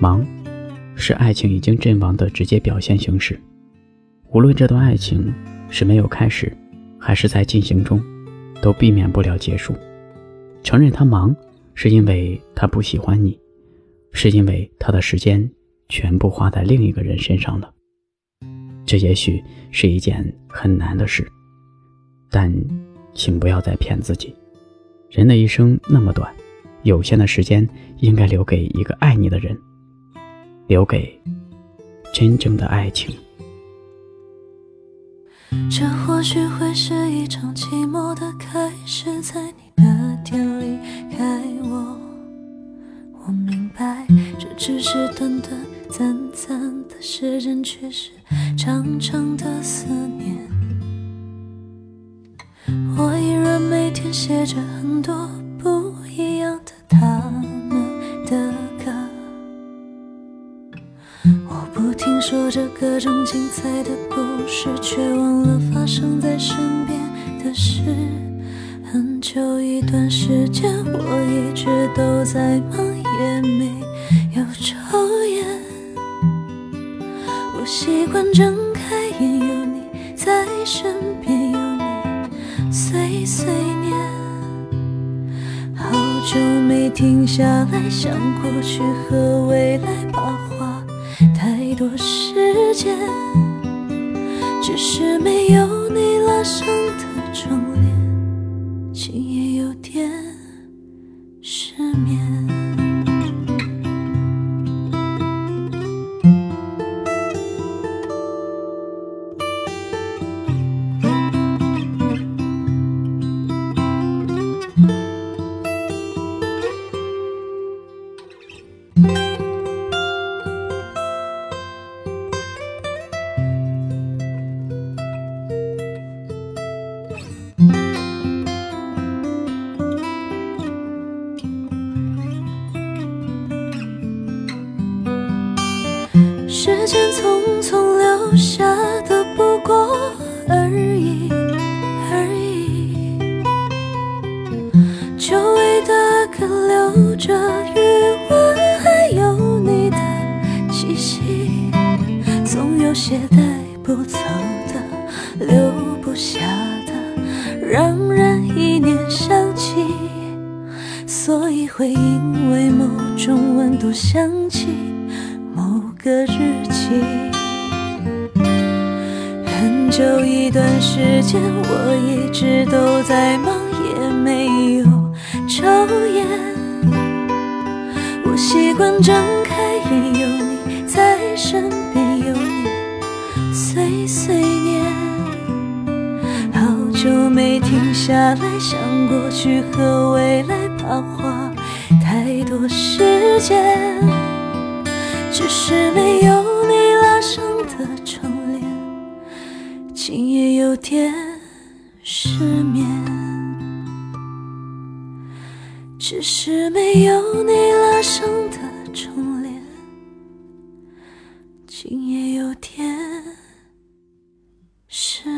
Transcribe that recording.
忙，是爱情已经阵亡的直接表现形式。无论这段爱情是没有开始，还是在进行中，都避免不了结束。承认他忙，是因为他不喜欢你，是因为他的时间全部花在另一个人身上了。这也许是一件很难的事，但请不要再骗自己。人的一生那么短，有限的时间应该留给一个爱你的人，留给真正的爱情。这或许会是一场寂寞的开始，在你那天离开我，我明白这只是短短暂暂的时间，却是长长的思念。我依然每天写着很多不一样说着各种精彩的故事，却忘了发生在身边的事。很久一段时间，我一直都在忙，也没有抽烟。我习惯睁开眼，有你在身边，有你碎碎念。好久没停下来想过去和未来把。多时间，只是没有你拉上的窗时间匆匆留下的不过而已，而已。久违的歌留着余温，还有你的气息。总有些带不走的，留不下的，让人一念想起。所以会因为某种温度想起。某个日期，很久一段时间，我一直都在忙，也没有抽烟。我习惯睁开眼，有你在身边，有你碎碎念。好久没停下来想过去和未来，怕花太多时间。只是没有你拉上的窗帘，今夜有点失眠。只是没有你拉上的窗帘，今夜有点失眠。